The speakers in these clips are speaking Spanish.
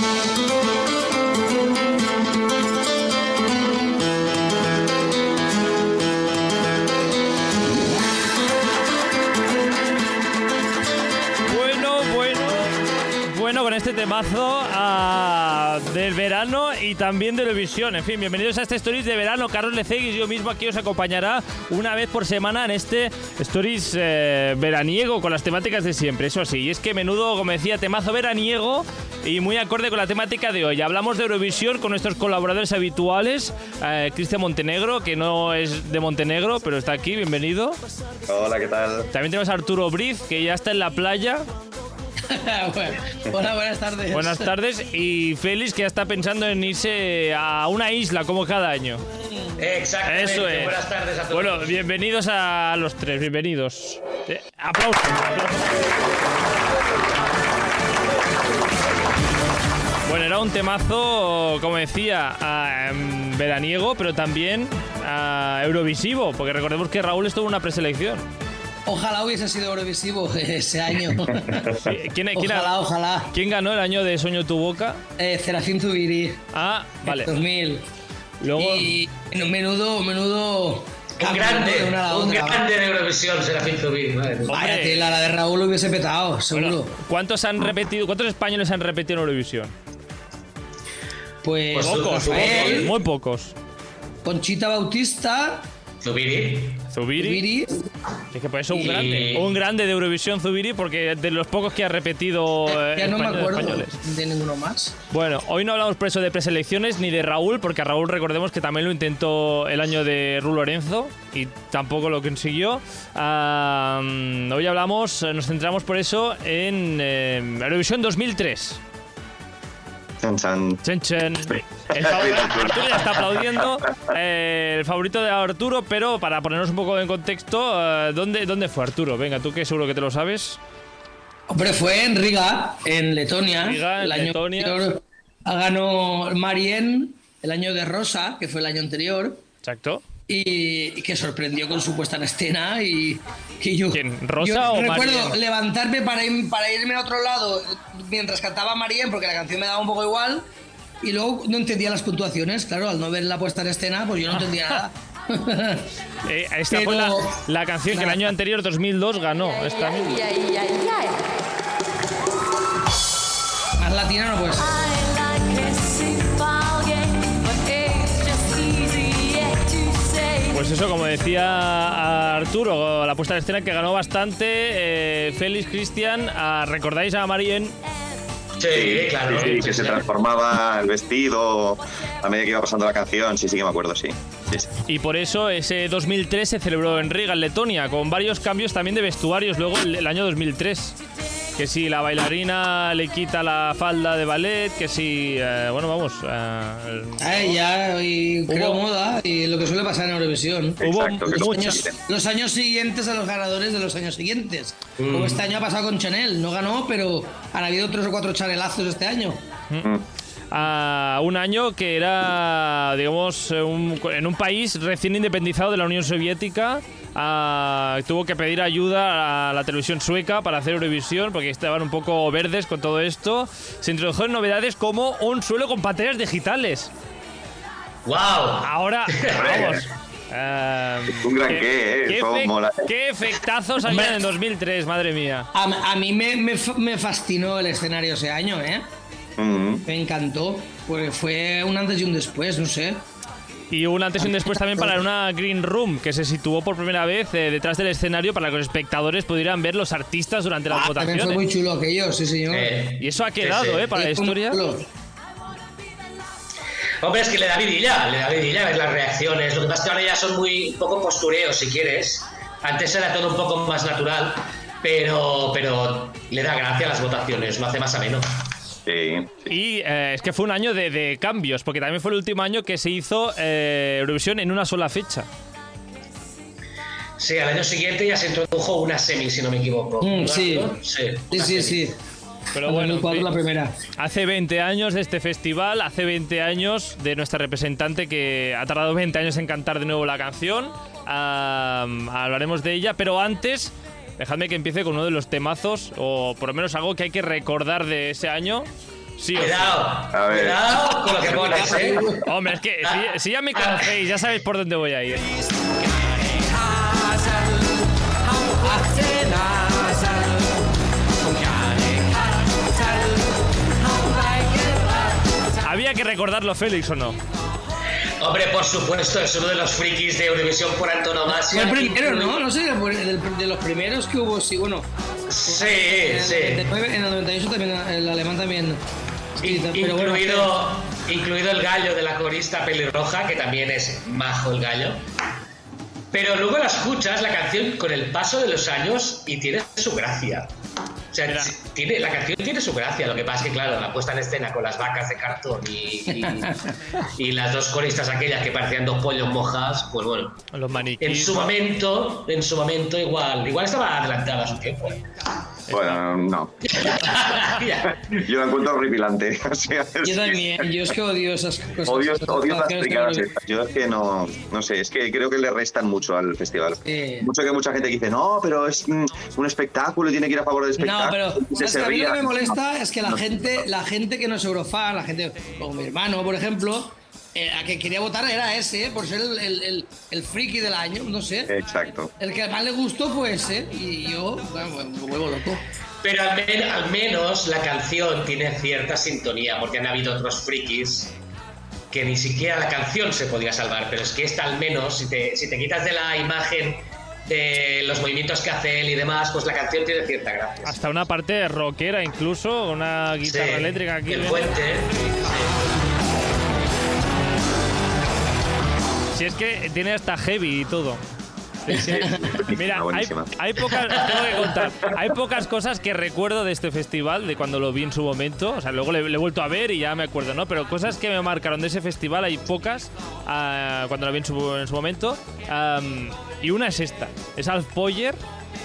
Bueno, temazo ah, del verano y también de Eurovisión. En fin, bienvenidos a este Stories de verano. Carlos Leceguis, yo mismo aquí os acompañará una vez por semana en este Stories eh, veraniego con las temáticas de siempre. Eso sí, y es que menudo, como decía, temazo veraniego y muy acorde con la temática de hoy. Hablamos de Eurovisión con nuestros colaboradores habituales, eh, Cristian Montenegro, que no es de Montenegro, pero está aquí, bienvenido. Hola, ¿qué tal? También tenemos a Arturo Briz, que ya está en la playa. Bueno, Hola, buenas tardes. Buenas tardes. Y Félix, que ya está pensando en irse a una isla como cada año. Exactamente. Eso es. Buenas tardes a todos. Bueno, bienvenidos a los tres, bienvenidos. Eh, aplausos. Bueno, era un temazo, como decía, em, veraniego, pero también ah, eurovisivo, porque recordemos que Raúl estuvo en una preselección. Ojalá hubiese sido Eurovisivo ese año. ¿Quién, quién- ojalá, ojalá. quién ganó el año de Sueño tu boca? Eh, Serafín Zubiri. Ah, vale. 2000. Luego, Y menudo, menudo. Un grande, ¿no? de una a la un otra. grande de Eurovisión, Serafín Zubiri. Vaya tela, la de Raúl hubiese petado, seguro. bueno, ¿cuántos han repetido, cuántos españoles han repetido en Eurovisión? pues, Pues Pocos, Rafael, pocos, muy pocos. Conchita Bautista, Zubiri. Zubiri, Zubiri. es que un Y- grande, un grande de Eurovisión Zubiri, porque de los pocos que ha repetido eh, ya no me españoles- acuerdo españoles. de ninguno más. Bueno, hoy no hablamos por eso de preselecciones ni de Raúl, porque a Raúl recordemos que también lo intentó el año de Ru Lorenzo y tampoco lo consiguió. Hoy hablamos, nos centramos por eso en eh, Eurovisión 2003. Chan, chan. Chen, chen. El favorito, Arturo ya está aplaudiendo. Eh, el favorito de Arturo, pero para ponernos un poco en contexto, eh, ¿dónde, ¿dónde fue Arturo? Venga, tú que seguro que te lo sabes. Hombre, fue en Riga, en Letonia. Riga, en el año Letonia. anterior ganó Marien, el año de Rosa, que fue el año anterior. Exacto. Y, y que sorprendió con su puesta en escena y, y yo ¿Quién, Rosa yo o recuerdo levantarme para, ir- para irme a otro lado mientras cantaba Marien porque la canción me daba un poco igual y luego no entendía las puntuaciones claro al no ver la puesta en escena pues yo no entendía nada Eh, esta fue la, Pero- la canción que el año anterior, 2002, ganó. Esta misma. más latina no puede Pues eso, como decía Arturo, la puesta en escena que ganó bastante. eh, Félix, Cristian, ah, ¿recordáis a Marien? Sí, claro. Sí, que se transformaba el vestido a medida que iba pasando la canción. Sí, sí que me acuerdo, sí. Sí, sí. Y por eso ese 2003 se celebró en Riga, en Letonia, con varios cambios también de vestuarios luego el, el año 2003. Que si la bailarina le quita la falda de ballet, que si... eh, bueno, vamos... eh, Ay, ya y creo Hubo- moda y lo que suele pasar en Eurovisión Hubo Exacto, años- los años siguientes a los ganadores de los años siguientes. Mm. Como este año ha pasado con Chanel. No ganó, pero han habido tres o cuatro chanelazos este año. A un año que era, digamos, eh, un- en un país recién independizado de la Unión Soviética. ah, tuvo que pedir ayuda a la televisión sueca para hacer Eurovisión porque estaban un poco verdes con todo esto. Se introdujeron novedades como un suelo con pantallas digitales. ¡Wow! Ahora, vamos. eh, Un gran qué, ¿eh? Eso efe- mola. qué efectazos habían en 2003, madre mía. A, a mí me, me me fascinó el escenario ese año, ¿eh? Me encantó. Pues fue un antes y un después, no sé. Y un antes y un después también para una Green Room que se situó por primera vez eh, detrás del escenario para que los espectadores pudieran ver los artistas durante las Ah, también votaciones. fue muy chulo aquello, sí, señor. Eh, Y eso ha quedado, sí, sí. ¿eh? Para la historia. Hombre, es que le da vidilla, le da vidilla ver las reacciones. Lo que pasa es que ahora ya son muy un poco postureos, si quieres. Antes era todo un poco más natural, pero, pero le da gracia a las votaciones, lo hace más ameno. Sí, sí. Y eh, es que fue un año de, de cambios, porque también fue el último año que se hizo eh, Eurovisión en una sola fecha. Sí, al año siguiente ya se introdujo una semi, si no me equivoco. Mm, sí. Sí, Sí, sí, sí. Pero En bueno, en 2004 fin. la primera. Hace 20 años de este festival, hace 20 años de nuestra representante que ha tardado 20 años en cantar de nuevo la canción. Hablaremos de ella, pero antes, dejadme que empiece con uno de los temazos, o por lo menos algo que hay que recordar de ese año, Sí. Cuidado, A ver. cuidado con lo que pones, ¿eh? Hombre, es que si, si ya me conocéis, ya sabéis por dónde voy a ir. ¿Había que recordarlo, Félix, o no? Hombre, por supuesto, es uno de los frikis de Eurovisión por antonomasia. Fue el primero, ¿no? No sé, de los primeros que hubo, sí, bueno. Sí, En sí. el 99, en el 98 también, el alemán también. Sí, pero bueno, incluido, incluido el gallo de la corista pelirroja, que también es majo el gallo. Pero luego la escuchas, la canción, con el paso de los años y tiene su gracia. Sea, tiene, la canción tiene su gracia, lo que pasa es que, claro, la puesta en escena con las vacas de cartón y, y, y las dos coristas aquellas que parecían dos pollos mojadas, pues bueno, Los en su momento, en su momento igual, igual estaba adelantada a su tiempo. Bueno, no. Yo la encuentro horripilante. O sea, es Yo también, yo es que odio esas cosas. Odio, esas odio las estas. Yo es que no, no sé, es que creo que le restan mucho al festival. Eh. Mucho que mucha gente dice, no, pero es mm, un espectáculo y tiene que ir a favor del espectáculo. No, pero y que ¿sabes se que a mí lo que me molesta es que la No. gente, la gente que no es eurofan, la gente como mi hermano, por ejemplo, eh, a que quería votar era ese, eh, por ser el, el, el, el friki del año, no sé. Exacto. El que más le gustó fue ese, y yo, bueno, me vuelvo loco. Pero al, men- al menos la canción tiene cierta sintonía, porque han habido otros frikis que ni siquiera la canción se podía salvar, pero es que esta al menos, si te, si te quitas de la imagen de los movimientos que hace él y demás, pues la canción tiene cierta gracia. Hasta una parte rockera, incluso, una guitarra Sí, eléctrica aquí. El puente. Si es que tiene hasta heavy y todo. Mira, hay, hay pocas, tengo que contar, hay pocas cosas que recuerdo de este festival, de cuando lo vi en su momento, o sea, luego le, le he vuelto a ver y ya me acuerdo, ¿no? Pero cosas que me marcaron de ese festival hay pocas ah, cuando lo vi en su, en su momento. Y una es esta, es Alf Poyer,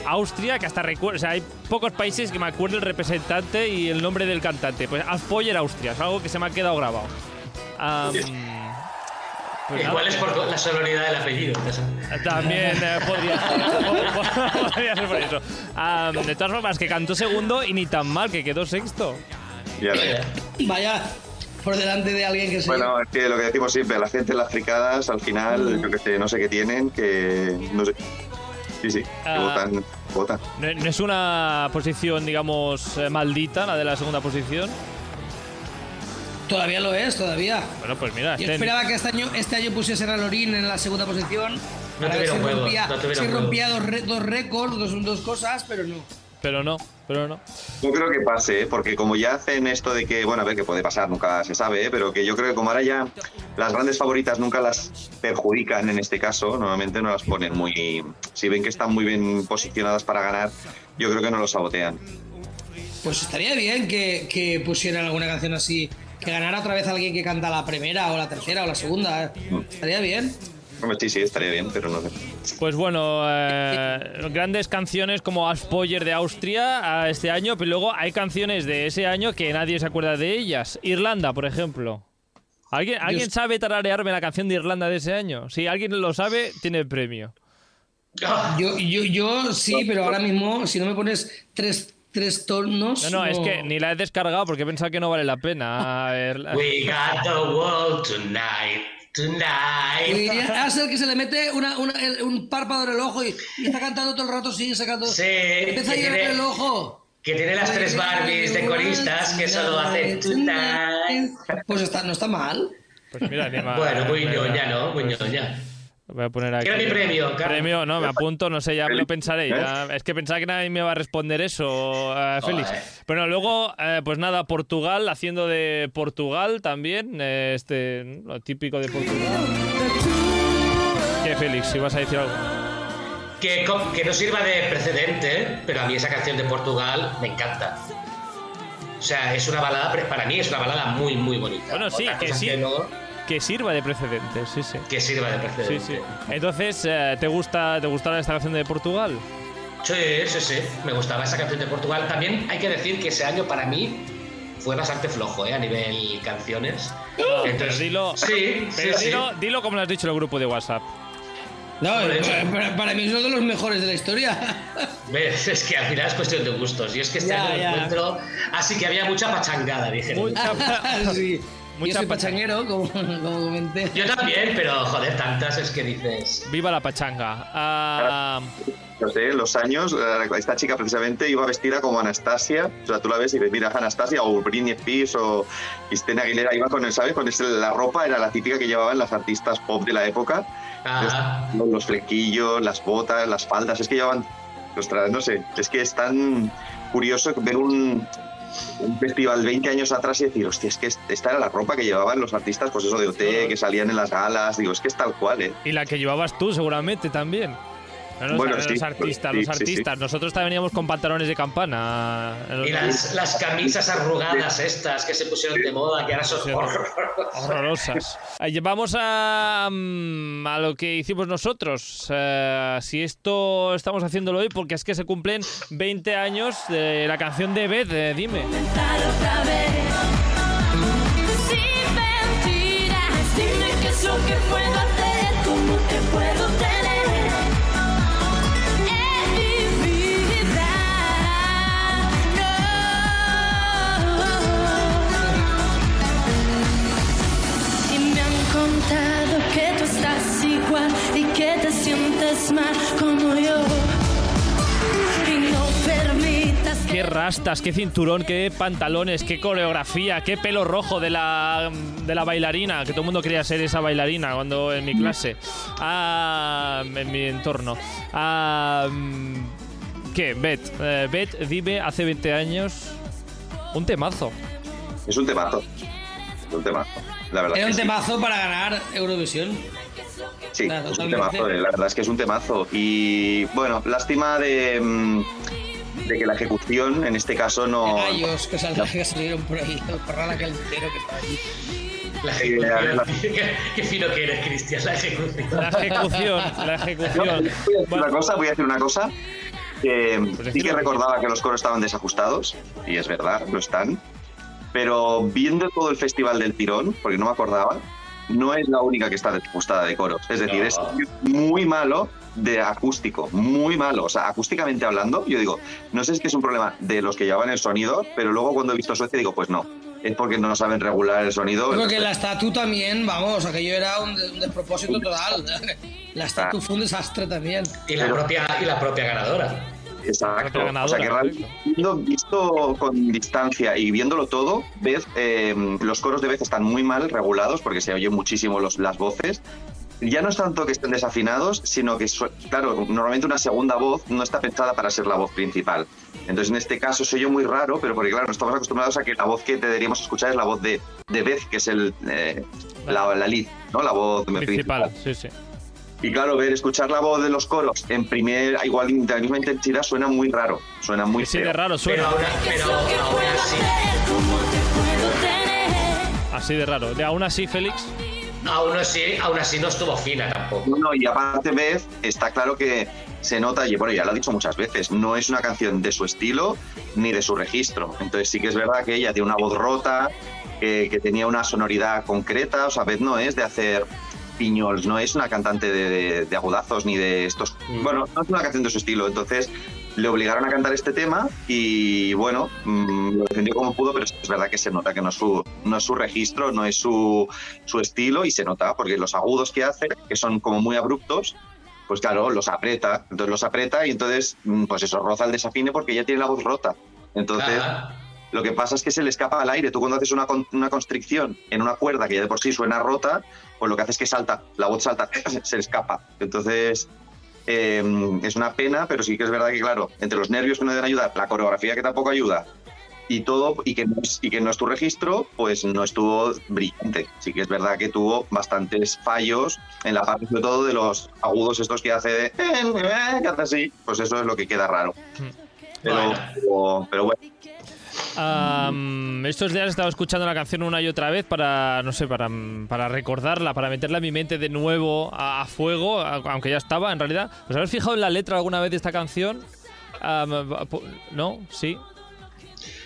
Austria, que hasta recuerdo, o sea, hay pocos países que me acuerdo el representante y el nombre del cantante. Pues Alf Poyer, Austria, es algo que se me ha quedado grabado. Am, pues nada, Igual es por la sonoridad del apellido. también eh, podría, podría ser por eso. De todas formas, que cantó segundo y ni tan mal, que quedó sexto. Ya lo- Vaya, por delante de alguien que se... Bueno, es que lo que decimos siempre, la gente en las fricadas, al final, yo que sé, no sé qué tienen, que no sé. Sí, sí, que Ah. votan, votan. No, no es una posición, digamos, eh, maldita, la de la segunda posición. Todavía lo es, todavía. Bueno, pues mira, Yo este- esperaba que este año, este año pusiesen a Lorín en la segunda posición. No para ver tuvieron si juego, rompía, no rompía dos, re- dos récords, dos, dos cosas, pero no. pero no, pero no. No creo que pase, ¿eh? porque como ya hacen esto de que, bueno, a ver, que puede pasar, nunca se sabe, ¿eh? pero que yo creo que como ahora ya las grandes favoritas nunca las perjudican en este caso, normalmente no las ponen muy... Si ven que están muy bien posicionadas para ganar, yo creo que no lo sabotean. Pues estaría bien que, que pusieran alguna canción así, que ganara otra vez alguien que canta la primera o la tercera o la segunda. Mm. Estaría bien. Sí, sí, estaría bien, pero no sé. Pues bueno, eh, grandes canciones como Aspoyer de Austria a este año, pero luego hay canciones de ese año que nadie se acuerda de ellas. Irlanda, por ejemplo. ¿Alguien, ¿alguien sabe tararearme la canción de Irlanda de ese año? Si alguien lo sabe, tiene el premio. Yo, yo, yo sí, pero ahora mismo, si no me pones tres, tres tonos. No, no, es que ni la he descargado porque he pensado que no vale la pena. We got the world tonight, Y tonight. es el que se le mete una, una- el- un párpado en el ojo y, y está cantando todo el rato, sigue sacando. Sí, Empieza a llorar el ojo. Que tiene las tres Barbies de coristas que solo hacen tonight. Pues está, no está mal. Pues mira, ni más. Bueno, muy ñoña, ¿no? Muy ñoña. Voy a poner aquí. Quiero mi premio, Carlos. Premio, no, me apunto, no sé, ya me lo pensaré. ya- es que pensaba que nadie me iba a responder eso, eh, Félix. Joder. Bueno, luego, eh, pues nada, Portugal, haciendo de Portugal también, eh, este, lo típico de Portugal. ¿Qué, Félix? Si vas a decir algo. Que, que no sirva de precedente, pero a mí esa canción de Portugal me encanta. O sea, es una balada, para mí es una balada muy, muy bonita. Bueno, sí, Otra que sí. no, Que sirva de precedente, sí, sí. que sirva de Sí, precedente. sí. Entonces, eh, ¿te gusta te gustará esta canción de Portugal? Sí, sí, sí, me gustaba esa canción de Portugal. También hay que decir que ese año para mí fue bastante flojo, ¿eh? A nivel canciones. pero dilo- Sí, sí, Pero sí. dilo, dilo como lo has dicho en el grupo de WhatsApp. No, Hombre, para, para- para mí es uno de los mejores de la historia. ¿Ves? Es que al final es cuestión de gustos. Y es que este Ya, año lo ya. encuentro. Así que había mucha pachangada, dije. Mucha- sí. Mucha Yo soy pacha- pachanguero, como, como comenté. Yo también, pero joder, tantas es que dices. Viva la pachanga. Ah, No sé, los años, eh, esta chica precisamente iba vestida como Anastasia. O sea, tú la ves y ves, mira, Anastasia o Britney Spears o Cristina Aguilera. Iba con el, ¿sabes? Con ese- la ropa era la típica que llevaban las artistas pop de la época. Ajá. Los, los flequillos, las botas, las faldas. Es que llevaban. Ostras, no sé. Es que es tan curioso ver un, un festival 20 años atrás y decir, hostia, es que esta era la ropa que llevaban los artistas, pues eso de OT, que salían en las galas. Digo, es que es tal cual, ¿eh? y la que llevabas tú, seguramente también. No, los, Bueno, los sí, artistas, sí, los sí, artistas. Nosotros también veníamos con pantalones de campana. Y las, las camisas arrugadas estas que se pusieron de moda, que ahora son Sí, horrorosas. Horrorosas. Eh, Vamos a, mm, a lo que hicimos nosotros. Eh, si esto estamos haciéndolo hoy, porque es que se cumplen 20 años de la canción de Beth, eh, dime. Sientes mal como yo. Y no permitas que Qué rastas, qué cinturón, qué pantalones, qué coreografía, qué pelo rojo de la, de la bailarina, que todo el mundo quería ser esa bailarina cuando en mi clase, Ah, en mi entorno. Ah, ¿Qué? Beth, eh, Beth, dime, hace 20 años, un temazo. Es un temazo. Es un temazo. La verdad Era que un sí. temazo para ganar Eurovisión. Sí, Claro, es un temazo, eh, la verdad es que es un temazo. Y bueno, lástima de, mm, de que la ejecución en este caso no. Gallos que, sal- que salieron por ahí, el corral aquel entero que estaba allí. La la- ejecución. Qué, qué fino que eres, Cristian, la ejecución. La ejecución, la No, ejecución. voy a decir Bueno, una cosa, voy a decir una cosa. Pues sí que- recordaba que los coros estaban desajustados, y es verdad, lo están. Pero viendo todo el festival del tirón, porque no me acordaba, no es la única que está desajustada de coros. Es decir, No. es muy malo de acústico, muy malo. O sea, acústicamente hablando, yo digo, no sé si es que es un problema de los que llevaban el sonido, pero luego cuando he visto Suecia digo, pues no, es porque no saben regular el sonido. Creo que la estatua también, vamos, aquello era un, de- un despropósito total. La estatua fue un desastre también. Y la, propia, y la propia ganadora. Exacto. O sea que realmente, viendo- visto con distancia y viéndolo todo, ves, eh, los coros de vez están muy mal regulados porque se oyen muchísimo los, las voces. Ya no es tanto que estén desafinados, sino que, claro, normalmente una segunda voz no está pensada para ser la voz principal. Entonces, en este caso, soy yo muy raro, pero porque, claro, no estamos acostumbrados a que la voz que deberíamos escuchar es la voz de, de Beth, que es el, eh, la, la lead, ¿no? La voz principal, sí, sí. Y claro, ver, escuchar la voz de los coros en primer, igual de la misma intensidad suena muy raro, suena muy Sí, feo. de raro Pero, suena. aún- ¿Qué es pero lo que aún puedo así, de raro. De aún así, Félix, aún así, aún así no estuvo fina tampoco. No, y aparte Beth, está claro que se nota, y bueno, ya lo ha dicho muchas veces, no es una canción de su estilo ni de su registro. Entonces sí que es verdad que ella tiene una voz rota, que, que tenía una sonoridad concreta, o sea, Beth no es de hacer piñols, no es una cantante de, de- de agudazos ni de estos... Mm. Bueno, no es una canción de su estilo, entonces le obligaron a cantar este tema y bueno, mm, lo defendió como pudo, pero es verdad que se nota que no es su, no es su registro, no es su, su estilo y se nota porque los agudos que hace, que son como muy abruptos, pues claro, los aprieta, entonces los aprieta y entonces mm, pues eso roza el desafine porque ella tiene la voz rota. Entonces, Ajá. lo que pasa es que se le escapa al aire. Tú cuando haces una, una constricción en una cuerda que ya de por sí suena rota, pues lo que hace es que salta, la voz salta, se le escapa. Entonces, eh, es una pena, pero sí que es verdad que, claro, entre los nervios que no deben ayudar, la coreografía que tampoco ayuda y todo, y que, no es, y que no es tu registro, pues no estuvo brillante. Sí que es verdad que tuvo bastantes fallos en la parte, sobre todo, de los agudos estos que hace de... eh, que hace así, pues eso es lo que queda raro. Pero, Bueno. pero, pero bueno. Am, estos días he estado escuchando la canción una y otra vez para, no sé, para, para recordarla, para meterla en mi mente de nuevo a, fuego, aunque ya estaba en realidad. ¿Os habéis fijado en la letra alguna vez de esta canción? ¿No? ¿Sí?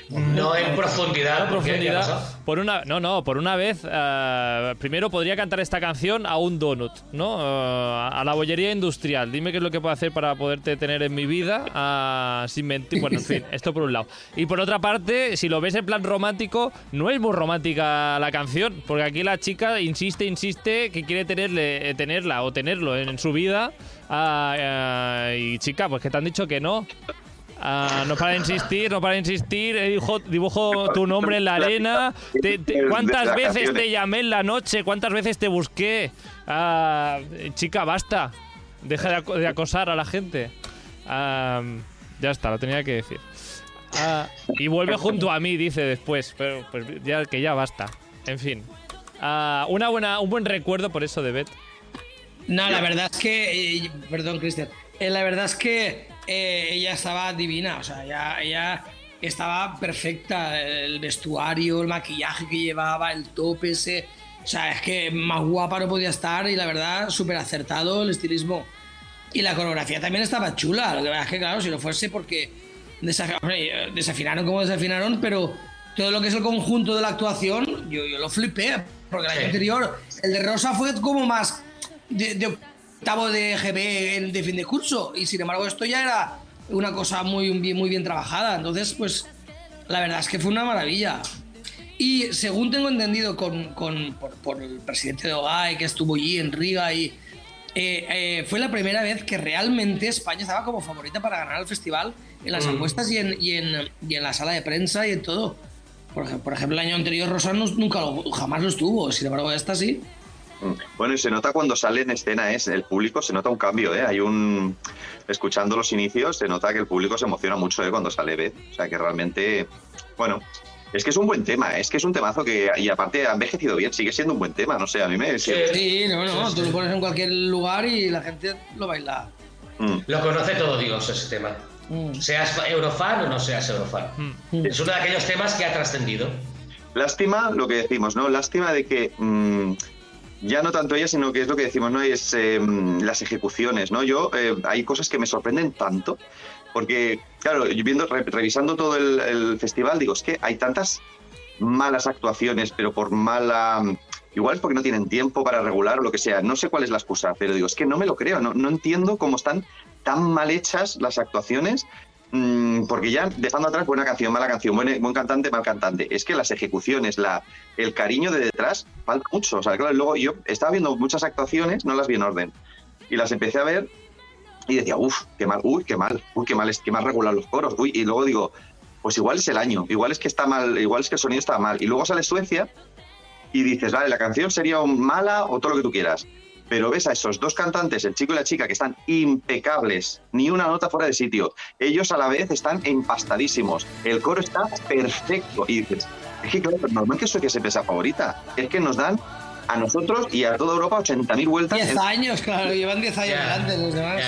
No en profundidad. En ¿por qué? ¿Qué ha profundidad. Por una, no, no, por una vez, eh, primero podría cantar esta canción a un donut, ¿no? Eh, a la bollería industrial. Dime qué es lo que puedo hacer para poderte tener en mi vida ah, sin mentir. Bueno, en fin, esto por un lado. Y por otra parte, si lo ves en plan romántico, no es muy romántica la canción, porque aquí la chica insiste, insiste que quiere tenerle, eh, tenerla o tenerlo en, en su vida. Ah, y chica, pues que te han dicho que no. Ah, no para de insistir, no para de insistir. eh, Dibujo, dibujo tu nombre en la arena. Te- te- De ¿Cuántas veces te llamé en la noche? ¿Cuántas veces te busqué? Ah, chica, basta. Deja de, aco- de acosar a la gente. Ah, ya está, lo tenía que decir. Y vuelve junto a mí, dice después. Pero pues ya que ya basta. En fin. Una buena, un buen recuerdo por eso de Beth. No, la verdad es que. eh, perdón, Cristian. Eh, la verdad es que eh, ella estaba divina. O sea, ella, ella estaba perfecta. El vestuario, el maquillaje que llevaba, el top ese. O sea, es que más guapa no podía estar y la verdad, súper acertado el estilismo. Y la coreografía también estaba chula. Lo que pasa es que, claro, si no fuese porque desafinaron como desafinaron, pero todo lo que es el conjunto de la actuación, yo, yo lo flipé. Porque el año Sí. anterior, el de Rosa fue como más de, de octavo de GB en- de fin de curso. Y sin embargo, esto ya era una cosa muy bien, muy bien trabajada. Entonces, pues, la verdad es que fue una maravilla. Y según tengo entendido con, con- por, por el presidente de OGAE que estuvo allí en Riga y eh, eh, fue la primera vez que realmente España estaba como favorita para ganar el festival en las apuestas y en, y, en, y en la sala de prensa y en todo. Por ejemplo, el año anterior Rosano nunca lo, jamás lo estuvo, sin embargo esta sí. Bueno, y se nota cuando sale en escena, es el público, se nota un cambio, ¿eh? Hay un. Escuchando los inicios, se nota que el público se emociona mucho ¿eh? cuando sale Beth. O sea que realmente. Bueno, es que es un buen tema, es que es un temazo que. Y aparte ha envejecido bien, sigue siendo un buen tema, no sé, a mí me. Sí. Sí, no, no, Sí, tú sí. lo pones en cualquier lugar y la gente lo baila. Mm. Lo conoce todo Dios ese tema. Mm. Seas eurofan o no seas eurofan. Mm. Es uno de aquellos temas que ha trascendido. Lástima lo que decimos, ¿no? Lástima de que ya no tanto ella, sino que es lo que decimos, ¿no? Es eh, las ejecuciones, ¿no? Yo, eh, hay cosas que me sorprenden tanto, porque, claro, yo viendo, re- revisando todo el, el festival, digo, es que hay tantas malas actuaciones, pero por mala... Igual es porque no tienen tiempo para regular o lo que sea. No sé cuál es la excusa, pero digo, es que no me lo creo. No, no entiendo cómo están tan mal hechas las actuaciones Mm, porque ya dejando atrás buena canción, mala canción, buen, buen cantante, mal cantante, es que las ejecuciones, la, el cariño de detrás falta mucho. O sea, claro, luego yo estaba viendo muchas actuaciones, no las vi en orden, y las empecé a ver y decía, uff, qué mal, uy, qué mal, uy, qué mal, qué mal regular los coros, uy, y luego digo, pues igual es el año, igual es que está mal, igual es que el sonido está mal, y luego sale Suecia y dices, vale, la canción sería mala o todo lo que tú quieras. Pero ves a esos dos cantantes, el chico y la chica, que están impecables, ni una nota fuera de sitio. Ellos a la vez están empastadísimos. El coro está perfecto. Y dices, es que claro, normal que Suecia se pesa favorita. Es que nos dan a nosotros y a toda Europa 80.000 vueltas. 10 en- años, claro, llevan 10 años Ya, delante los demás.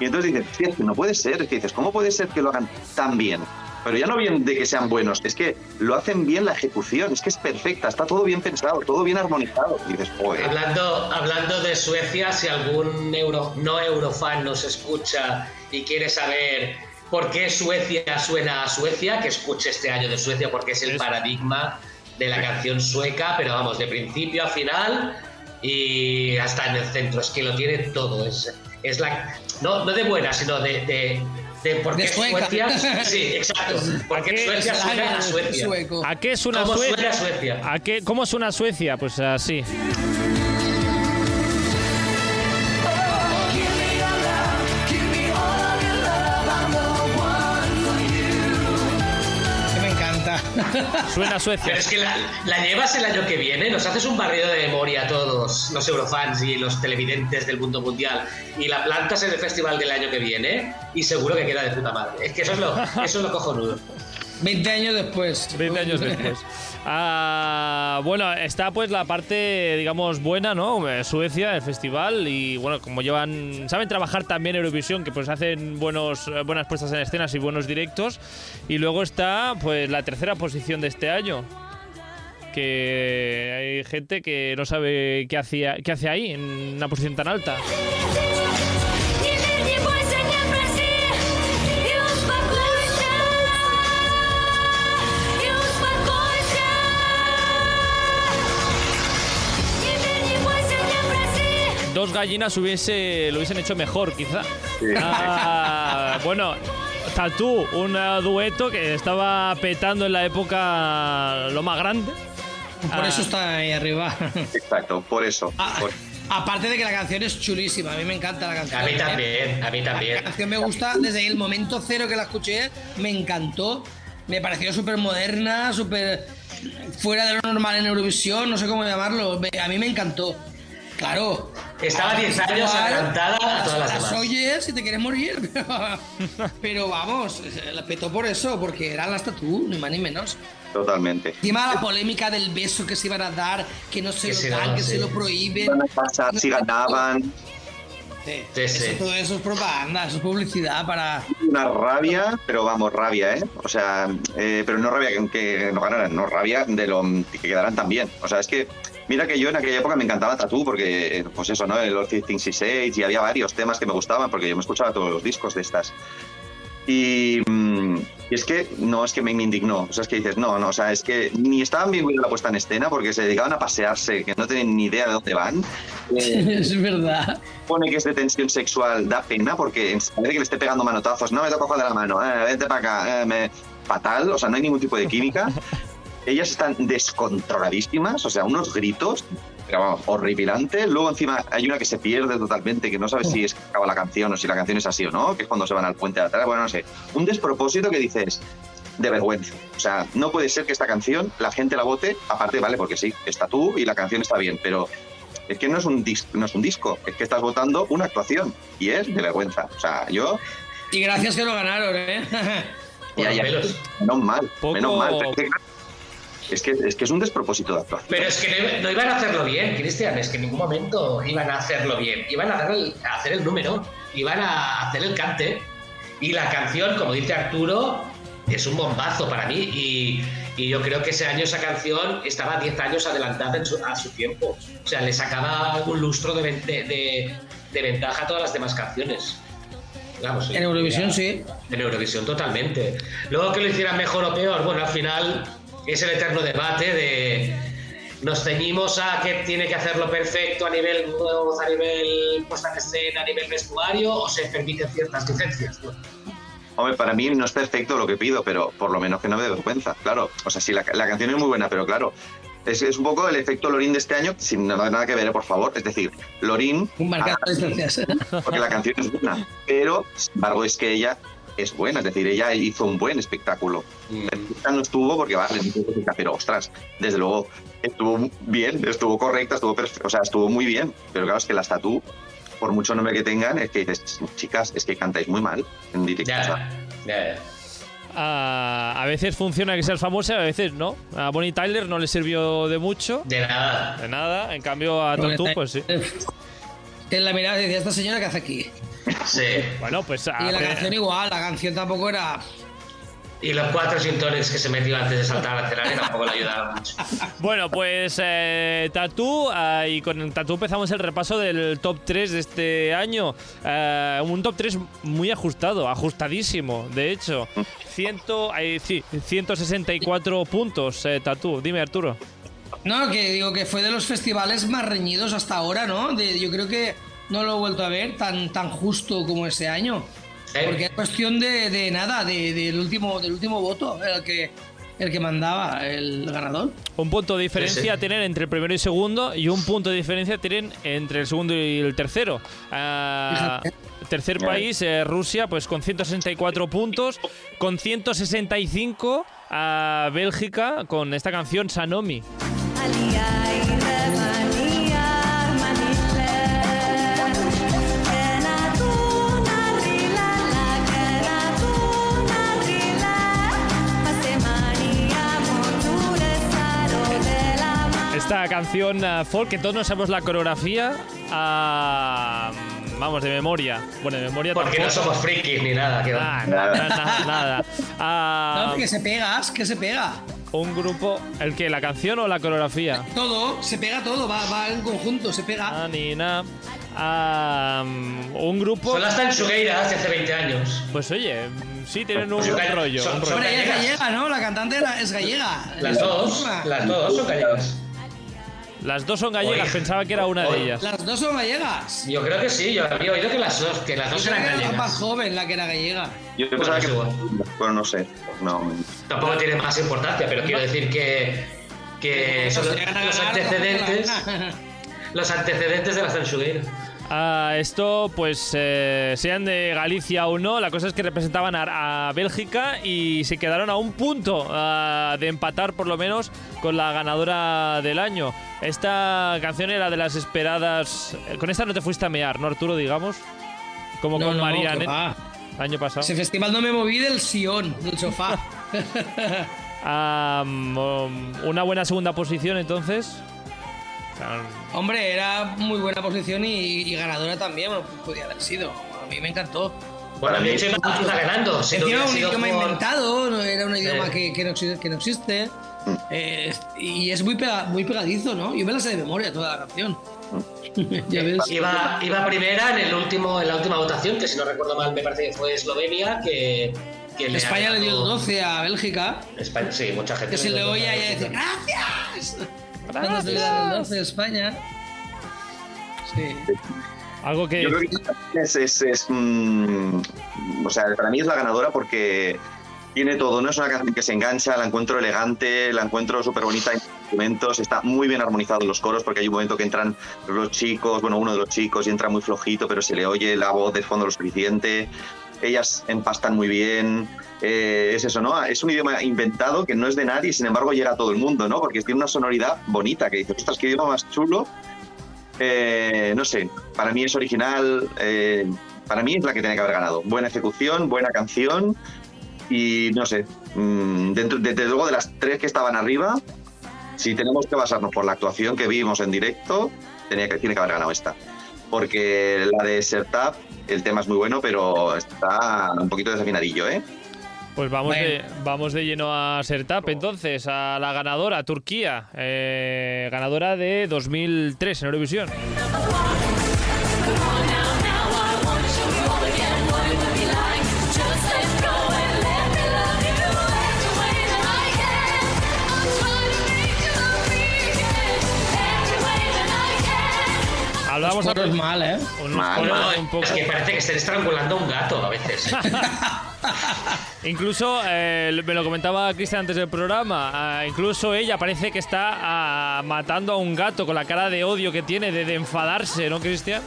Y entonces dices, "Hostia, es que no puede ser. Es que dices, ¿cómo puede ser que lo hagan tan bien? Pero ya no bien de que sean buenos, es que lo hacen bien la ejecución, es que es perfecta, está todo bien pensado, todo bien armonizado. Y dices, joder. Hablando, hablando de Suecia, si algún euro, no eurofan nos escucha y quiere saber por qué Suecia suena a Suecia, que escuche este año de Suecia porque es el paradigma de la canción sueca, pero vamos, de principio a final y hasta en el centro, es que lo tiene todo. Es, es la, no, no de buena, sino de, de, de por De qué sueca. Suecia. Sí, exacto. Porque qué Suecia suena a Suecia. ¿A qué suena ¿Cómo Suecia? Suecia? ¿A qué, ¿Cómo suena Suecia? Pues así. Suena Suecia. Pero es que la, la llevas el año que viene, nos haces un barrido de memoria a todos los eurofans y los televidentes del mundo mundial y la plantas en el festival del año que viene y seguro que queda de puta madre. Es que eso es lo, eso es lo cojonudo. 20 años después. 20 años después. Ah, bueno, está pues la parte, digamos, buena, ¿no? Eh, Suecia, el festival, y bueno, como llevan, saben trabajar también Eurovisión, que pues hacen buenos, eh, buenas puestas en escenas y buenos directos. Y luego está pues la tercera posición de este año. Que hay gente que no sabe qué, hacía, qué hace ahí, en una posición tan alta. Dos gallinas hubiese, lo hubiesen hecho mejor, quizá. Sí. Ah, bueno, Tatú, un dueto que estaba petando en la época lo más grande. Por Ah. eso está ahí arriba. Exacto, por eso. Ah, Por- aparte de que la canción es chulísima, a mí me encanta la canción. A mí también, a mí La también. canción me gusta desde el momento cero que la escuché, me encantó. Me pareció súper moderna, súper fuera de lo normal en Eurovisión, no sé cómo llamarlo. A mí me encantó. Claro. Estaba 10 años Igual, adelantada a todas las demás. oyes y te quieres morir, pero, vamos, la petó por eso, porque eran las tatú, ni más ni menos. Totalmente. Encima la polémica del beso que se iban a dar, que no se Que lo se dan, que sí. se lo prohíben. Van a pasar si ganaban. Sí, Sí, eso, sí. todo eso es propaganda, eso es publicidad para... Una rabia, pero vamos, rabia, ¿eh? O sea, eh, pero no rabia que, que no ganaran, no rabia de lo que quedaran tan bien. O sea, es que, mira que yo en aquella época me encantaba Tatú, porque, pues eso, ¿no? El She Says, y había varios temas que me gustaban, porque yo me escuchaba todos los discos de estas. Y, mm, y es que, no, es que me, me indignó. O sea, es que dices, no, no, o sea, es que ni estaban bien la puesta en escena, porque se dedicaban a pasearse, que no tienen ni idea de dónde van. Eh, es verdad. pone que es de tensión sexual da pena porque de que le esté pegando manotazos, no me toco coger de la mano, eh, vente para acá, eh, me- fatal, o sea, no hay ningún tipo de química. Ellas están descontroladísimas, o sea, unos gritos, pero vamos, horripilantes. Luego encima hay una que se pierde totalmente, que no sabe si es que acaba la canción o si la canción es así o no, que es cuando se van al puente de atrás, bueno, no sé. Un despropósito que dices, de vergüenza. O sea, no puede ser que esta canción la gente la vote, aparte, vale, porque sí, está tú y la canción está bien, pero es que no es un dis- no es un disco, es que estás votando una actuación y es de vergüenza. O sea, yo, Y gracias que lo ganaron, ¿eh? Ya, menos mal, Poco- menos mal. pero es que- Es que, es un despropósito de actuación. Pero es que no, no iban a hacerlo bien, Cristian, es que en ningún momento iban a hacerlo bien. Iban a, hacer el, a hacer el número, iban a hacer el cante. Y la canción, como dice Arturo, es un bombazo para mí. Y, y yo creo que ese año esa canción estaba 10 años adelantada en su- a su tiempo. O sea, le sacaba un lustro de, de- de- de ventaja a todas las demás canciones. Vamos, En Eurovisión sí. En Eurovisión totalmente. Luego que lo hicieran mejor o peor, bueno, al final es el eterno debate de nos ceñimos a que tiene que hacerlo perfecto a nivel voz, a nivel puesta en escena, a nivel vestuario, o se permiten ciertas licencias. Hombre, para mí no es perfecto lo que pido, pero por lo menos que no me dé vergüenza. Claro, o sea, sí, la, la canción es muy buena, pero claro, es, es un poco el efecto Lorín de este año, sin nada, nada que ver, eh, por favor. Es decir, Lorín, Un marcado distancias. porque la canción es buena, pero sin embargo es que ella es buena, es decir, ella hizo un buen espectáculo. Perfecta no estuvo porque vale, pero ostras, desde luego estuvo bien, estuvo correcta, estuvo perfecta, o sea, estuvo muy bien. Pero claro, es que las tatú, por mucho nombre que tengan, es que dices, chicas, es que cantáis muy mal en directo. o sea, ya, ya, ya. Ah, a veces funciona que seas famosa, a veces no. A Bonnie Tyler no le sirvió de mucho, De nada. de nada. En cambio, a Tatú, pues sí. En la mirada decía, esta señora que hace aquí. Sí. Bueno, pues. Y la canción igual, la canción tampoco era... Y los cuatro sintonics que se metió antes de saltar al escenario tampoco le ayudaron mucho. Bueno, pues eh, Tatú, ah, y con Tatú empezamos el repaso del top 3 de este año. Eh, un top 3 muy ajustado, ajustadísimo, de hecho. Ciento, eh, sí, 164 puntos, eh, Tatú. Dime, Arturo. No, que digo que fue de los festivales más reñidos hasta ahora, ¿no? De- yo creo que no lo he vuelto a ver tan, tan justo como ese año. Eh, Porque es cuestión de, de nada, de- del, último, del último voto, el que, el que mandaba el ganador. Un punto de diferencia Sí, sí. tienen entre el primero y segundo y un punto de diferencia tienen entre el segundo y el tercero. Fíjate. tercer país, eh, Rusia, pues con 164 puntos, con 165 a Bélgica con esta canción Sanomi. Esta canción eh, folk que todos nos sabemos la coreografía, ah, vamos, de memoria. Bueno, de memoria porque no tampoco. somos frikis ni nada. Que va. Ah, nada, nada, nada. Ah, No, que se pega, que se pega. un grupo, ¿el que? ¿La canción o la coreografía? Todo, se pega todo, va, va en conjunto, se pega. Ah, Nina. Ah, un grupo. Solo hasta en Sugueira hace hace 20 años. Pues oye, sí tienen un Son ga- rollo. son- un son rollo. Ella es gallega, ¿no? La cantante es gallega. Las Es dos, las dos son gallegas. Las dos son gallegas, Oye. pensaba que era una de ellas. Las dos son gallegas. Yo creo que sí, yo había oído que las dos, que las dos Yo creo eran que era la más gallegas. joven la que era gallega. Yo pensaba es que. igual. Bueno, no sé. No. Tampoco tiene más importancia, pero quiero decir que, que son los, antecedentes, los antecedentes de la Sansugueira. Ah, esto, pues, eh, sean de Galicia o no, la cosa es que representaban a, a Bélgica y se quedaron a un punto ah, de empatar, por lo menos, con la ganadora del año. Esta canción era de las esperadas. eh, Con esta no te fuiste a mear, ¿no, Arturo? Digamos. Como No, con no, María va. el año pasado. Ese festival no me moví del sillón, del sofá. Ah, mm, una buena segunda posición, entonces. Hombre, era muy buena posición y, y ganadora también, bueno, podía haber sido. A mí me encantó. Bueno, de hecho iba ganando. Si Encima un idioma por- inventado, no era un idioma Sí. que, que no, que no existe. Eh, y es muy, pega- muy pegadizo, ¿no? Yo me la sé de memoria toda la canción. ya ves. Iba, iba primera en el último, en la última votación, que si no recuerdo mal me parece que fue Eslovenia, que, que le España le dio el dado- 12 a Bélgica, España, sí, mucha gente. que se le el 12 oía a y decir. ¡Gracias! Cuando se le da el 12 a España. Sí. algo que. Yo creo que es, es, es, mm, o sea, para mí es la ganadora porque tiene todo, no es una canción que se engancha, la encuentro elegante, la encuentro súper bonita en instrumentos, está muy bien armonizado los coros porque hay un momento que entran los chicos, bueno, uno de los chicos y entra muy flojito, pero se le oye la voz de fondo lo suficiente, ellas empastan muy bien, eh, es eso, ¿no? Es un idioma inventado que no es de nadie sin embargo llega a todo el mundo, ¿no? Porque tiene una sonoridad bonita que dices, ostras, qué idioma más chulo eh, no sé, para mí es original, eh, para mí es la que tiene que haber ganado. Buena ejecución, buena canción y no sé, mm, desde luego de las tres que estaban arriba, si tenemos que basarnos por la actuación que vimos en directo, tenía que, tiene que haber ganado esta. Porque la de Sertab, el tema es muy bueno, pero está un poquito desafinadillo, ¿eh? Pues vamos, Bueno. de, vamos de lleno a Sertap, entonces, a la ganadora, Turquía, eh, ganadora de 2003 en Eurovisión. Hablamos Los coros mal, ¿eh? unos Mal, un poco. es que parece que estén estrangulando a un gato a veces. Incluso, eh, me lo comentaba Cristian antes del programa, ah, incluso ella parece que está ah, matando a un gato con la cara de odio que tiene, de, de enfadarse, ¿no, Cristian?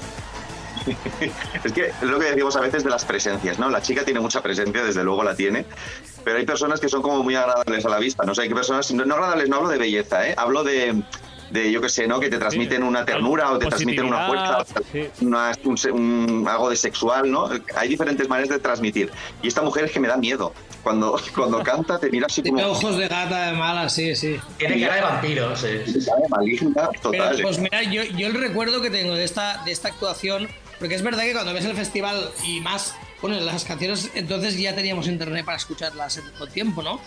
Es que es lo que decimos a veces de las presencias, ¿no? La chica tiene mucha presencia, desde luego la tiene, pero hay personas que son como muy agradables a la vista, no sé, hay personas, no, no agradables, no hablo de belleza, ¿eh? Hablo de, de yo qué sé, ¿no? Que te transmiten una ternura o te transmiten una fuerza, una- un un- algo de sexual, ¿no? Hay diferentes maneras de transmitir. Y esta mujer es que me da miedo. Cuando, cuando canta te mira así Tiene como ojos de gata de mala, sí, sí. Tiene cara de vampiro, sí. maligna Pero total. pues mira, yo, yo el recuerdo que tengo de esta, de esta actuación, porque es verdad que cuando ves el festival y más, bueno, las canciones, entonces ya teníamos internet para escucharlas en todo tiempo, ¿no?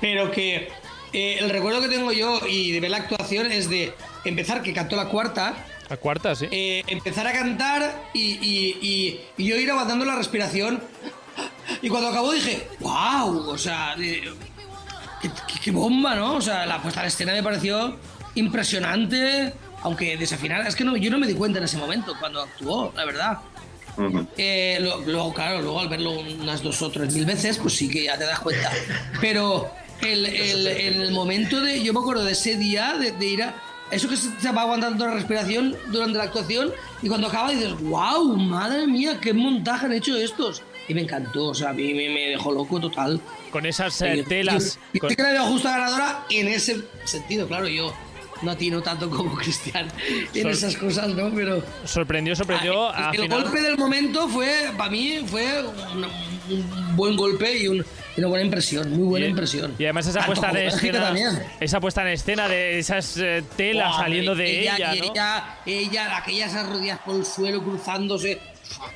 Pero que eh, el recuerdo que tengo yo y de ver la actuación es de empezar, que cantó la cuarta, La cuarta, sí. eh, empezar a cantar y, y- y- y yo ir aguantando la respiración. Y cuando acabó dije, wow, o sea, de- qué, qué- qué bomba, ¿no? O sea, la puesta en escena me pareció impresionante, aunque desafinada. Es que no, yo no me di cuenta en ese momento cuando actuó, la verdad. Eh, luego, claro, luego al verlo unas dos o tres mil veces, pues sí que ya te das cuenta. Pero el, el- en el momento de. Yo me acuerdo de ese día de, de ir a. Eso que se se va aguantando la respiración durante la actuación y cuando acaba dices, wow, madre mía, qué montaje han hecho estos. Y me encantó, o sea, a mí me, me dejó loco total. Con esas eh, telas. Yo, yo con- que la veo justa ganadora en ese sentido, claro, yo no atino tanto como Cristian en Sol- esas cosas, ¿no? Pero. sorprendió, sorprendió. Ah, a el final- golpe del momento fue, para mí, fue un, un buen golpe y, un- y una buena impresión, muy buena y, impresión. y además esa Tanto puesta en escena. Esa puesta en escena de esas eh, telas saliendo de ella, y ¿no? ella, ella, aquellas rodillas por el suelo cruzándose,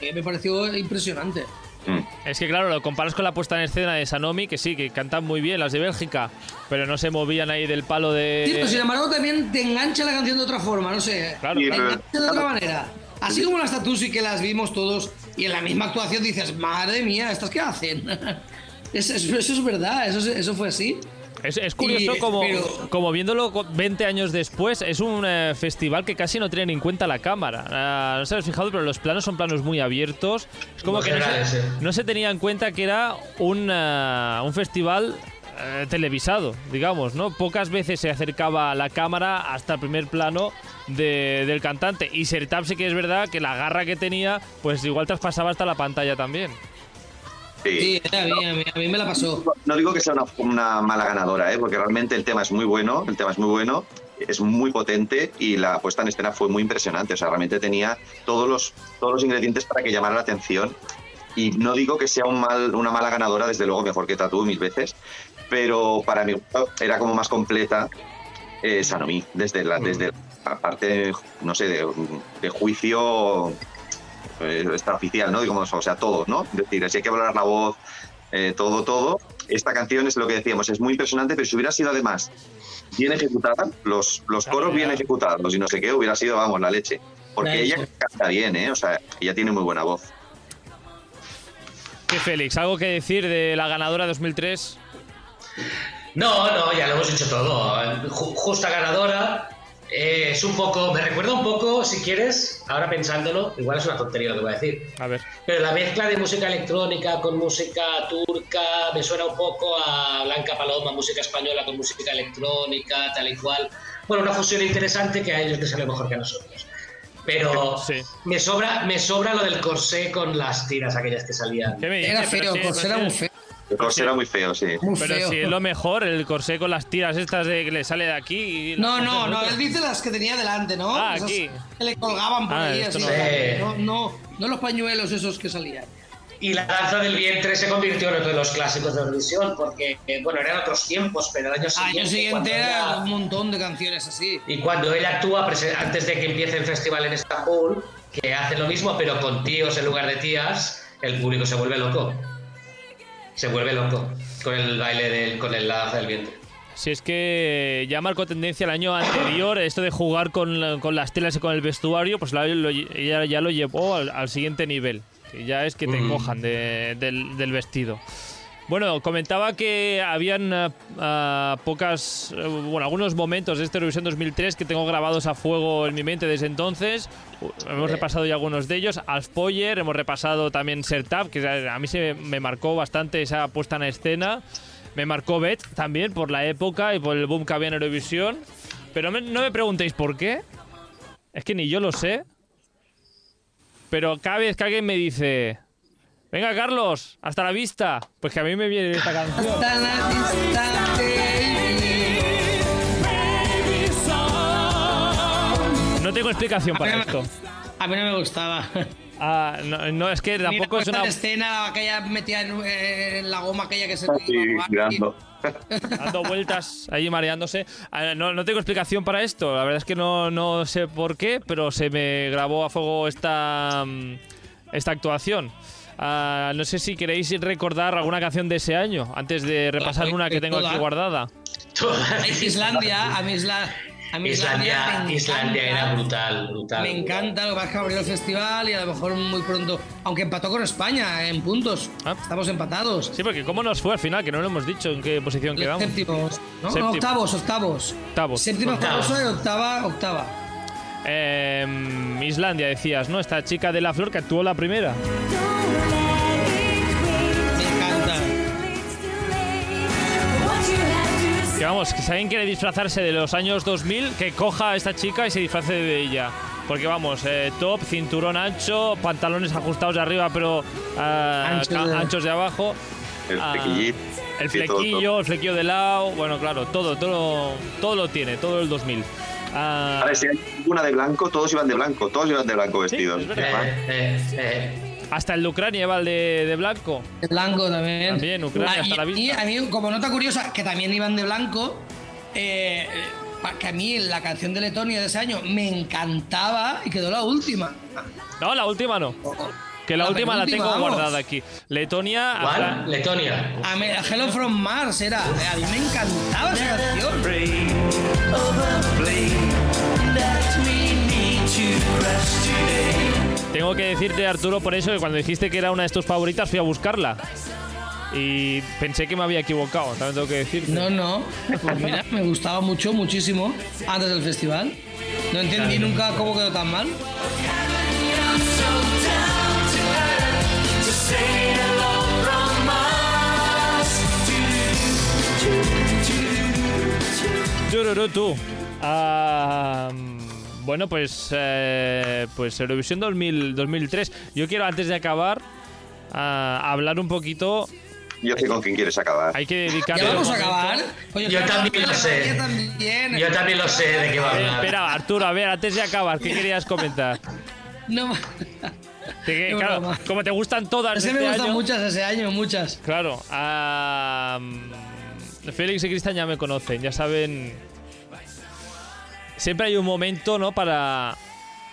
que me pareció impresionante. Mm. Es que claro, lo comparas con la puesta en escena de Sanomi, que sí, que cantan muy bien las de Bélgica, pero no se movían ahí del palo de. Sí, pero sin embargo también te engancha la canción de otra forma, no sé. Claro, Te claro. engancha de otra manera. Así como las Tatusi que las vimos todos y en la misma actuación dices, madre mía, ¿estas qué hacen? Es- es- eso es verdad, eso, es- eso fue así. Es, es curioso Y- como, pero- como viéndolo co- 20 años después, es un eh, festival que casi no tiene en cuenta la cámara. Ah, no se habéis fijado, pero los planos son planos muy abiertos. Es como Muy que no se, no se tenía en cuenta que era un, ah, un festival eh, televisado, digamos, ¿no? Pocas veces se acercaba la cámara hasta el primer plano de- del cantante. Y Sertab sí que es verdad que la garra que tenía, pues igual traspasaba hasta la pantalla también. Sí, a mí, a mí- a mí me la pasó. No digo que sea una, una mala ganadora, ¿eh? porque realmente el tema es muy bueno, el tema es muy bueno, es muy potente y la puesta en escena fue muy impresionante. O sea, realmente tenía todos los, todos los ingredientes para que llamara la atención. Y no digo que sea un mal, una mala ganadora, desde luego mejor que Tatu mil veces, pero para mí era como más completa eh, Sanomi, desde la, desde la parte, no sé, de, de juicio extraoficial, ¿no? Digamos, o sea, todo, ¿no? Es decir, si hay que valorar la voz, eh, todo, todo. Esta canción es lo que decíamos, es muy impresionante, pero si hubiera sido además bien ejecutada, los, los coros bien ejecutados y no sé qué, hubiera sido, vamos, la leche. Porque La ella canta bien, ¿eh? O sea, ella tiene muy buena voz. ¿Qué, Félix? ¿Algo que decir de la ganadora 2003? No, no, ya lo hemos dicho todo. Ju- justa ganadora. Eh, es un poco, me recuerda un poco, si quieres, ahora pensándolo, igual es una tontería lo que voy a decir, A ver. pero la mezcla de música electrónica con música turca me suena un poco a Blanca Paloma, música española con música electrónica, tal y cual. Bueno, una fusión interesante que a ellos les sale mejor que a nosotros. Pero Sí. me sobra me sobra lo del corsé con las tiras aquellas que salían. Era feo, pero era muy feo. El corsé era muy feo, sí. Muy Pero feo. si es lo mejor, el corsé con las tiras estas de que le sale de aquí. y No, no, no, él dice las que tenía delante, ¿no? Ah, Esas aquí. Que le colgaban por Ah, ahí, así. no. Sí. No, no, no los pañuelos esos que salían. Y la danza del vientre se convirtió en otro de los clásicos de Eurovisión, porque, eh, bueno, eran otros tiempos, pero el año siguiente. Año siguiente era ella- un montón de canciones así. y cuando ella actúa antes de que empiece el festival en Estambul, que hace lo mismo, pero con tíos en lugar de tías, el público se vuelve loco. Se vuelve loco con el baile del, con el- la danza del vientre. Si es que ya marcó tendencia el año anterior, esto de jugar con, con las telas y con el vestuario, pues la- lo- ella ya lo llevó al, al siguiente nivel, que ya es que te Mm. cojan de- del, del vestido. Bueno, comentaba que habían ah, pocas, eh, bueno, algunos momentos de este Eurovisión 2003 que tengo grabados a fuego en mi mente desde entonces. Uh, Hemos repasado ya algunos de ellos. Alf Poyer, hemos repasado también Sertab, que a mí se me marcó bastante esa puesta en escena. Me marcó Bet también por la época y por el boom que había en Eurovisión. Pero me- no me preguntéis por qué. Es que ni yo lo sé. Pero cada vez que alguien me dice, venga Carlos, hasta la vista, pues que a mí me viene esta canción. Hasta la vista, baby. No tengo explicación para esto. A mí no me gustaba. Ah, no, no, es que tampoco es una... en escena aquella metida en, eh, en la goma aquella que se Sí, girando. dando vueltas ahí mareándose. Ah, No, no tengo explicación para esto. La verdad es que no, no sé por qué, pero se me grabó a fuego esta, mm, esta actuación. Ah, no sé si queréis recordar alguna canción de ese año, antes de repasar una que tengo aquí guardada. Islandia, a Isla, a mí Islandia, Islandia, me Islandia encanta. era brutal, brutal. Me encanta, lo que pasa que el festival y a lo mejor muy pronto, aunque empató con España en puntos, Ah. estamos empatados. Sí, porque ¿cómo nos fue al final? Que no lo hemos dicho en qué posición quedamos. Séptimos, ¿no? Séptimo. Octavos, octavos. Octavos. Séptima Octavos. octava, octava. Em, Islandia, decías, ¿no? Esta chica de la flor que actuó la primera. Me encanta. Que vamos, que si alguien quiere disfrazarse de los años 2000, que coja a esta chica y se disfrace de ella. Porque vamos, eh, top, cinturón ancho, pantalones ajustados de arriba pero Anchos ca- de- anchos de abajo. El Ah, flequillito. El Sí, todo, flequillo, todo. el flequillo de lado, bueno, claro, todo, todo, todo lo tiene, todo el 2000. Ah, si hay una de blanco, todos iban de blanco, todos iban de blanco vestidos. Eh, eh, eh. hasta el de Ucrania va el de, de blanco. De blanco también. También, Ucrania Ah, hasta y- la vista. Y a mí, como nota curiosa, que también iban de blanco, eh, que a mí la canción de Letonia de ese año me encantaba y quedó la última. No, la última no. Que la, La última la tengo vamos. guardada aquí. Letonia. ¿Cuál? Letonia. A Hello from Mars era. A mí me encantaba esa canción. Tengo que decirte, Arturo, por eso que cuando dijiste que era una de tus favoritas, fui a buscarla. y pensé que me había equivocado, también tengo que decir. No, no. Pues mira, me gustaba mucho, muchísimo antes del festival. No entendí nunca cómo quedó tan mal. Tururú, tú. Ah, bueno, pues, eh, pues Eurovisión 2000 2003. Yo quiero, antes de acabar, ah, hablar un poquito. Yo sé con quién quieres acabar. Hay que dedicarle. ¿Ya vamos un a momento- acabar? Oye, Yo también lo sé. También. Yo también lo sé de qué va a Eh, hablar. espera, Arturo, a ver, antes de acabar, ¿qué querías comentar? No, Te- claro, broma. como te gustan todas ese este me gustan año- muchas ese año, muchas. Claro. mm, Félix y Cristian ya me conocen, ya saben. Siempre hay un momento, ¿no? Para,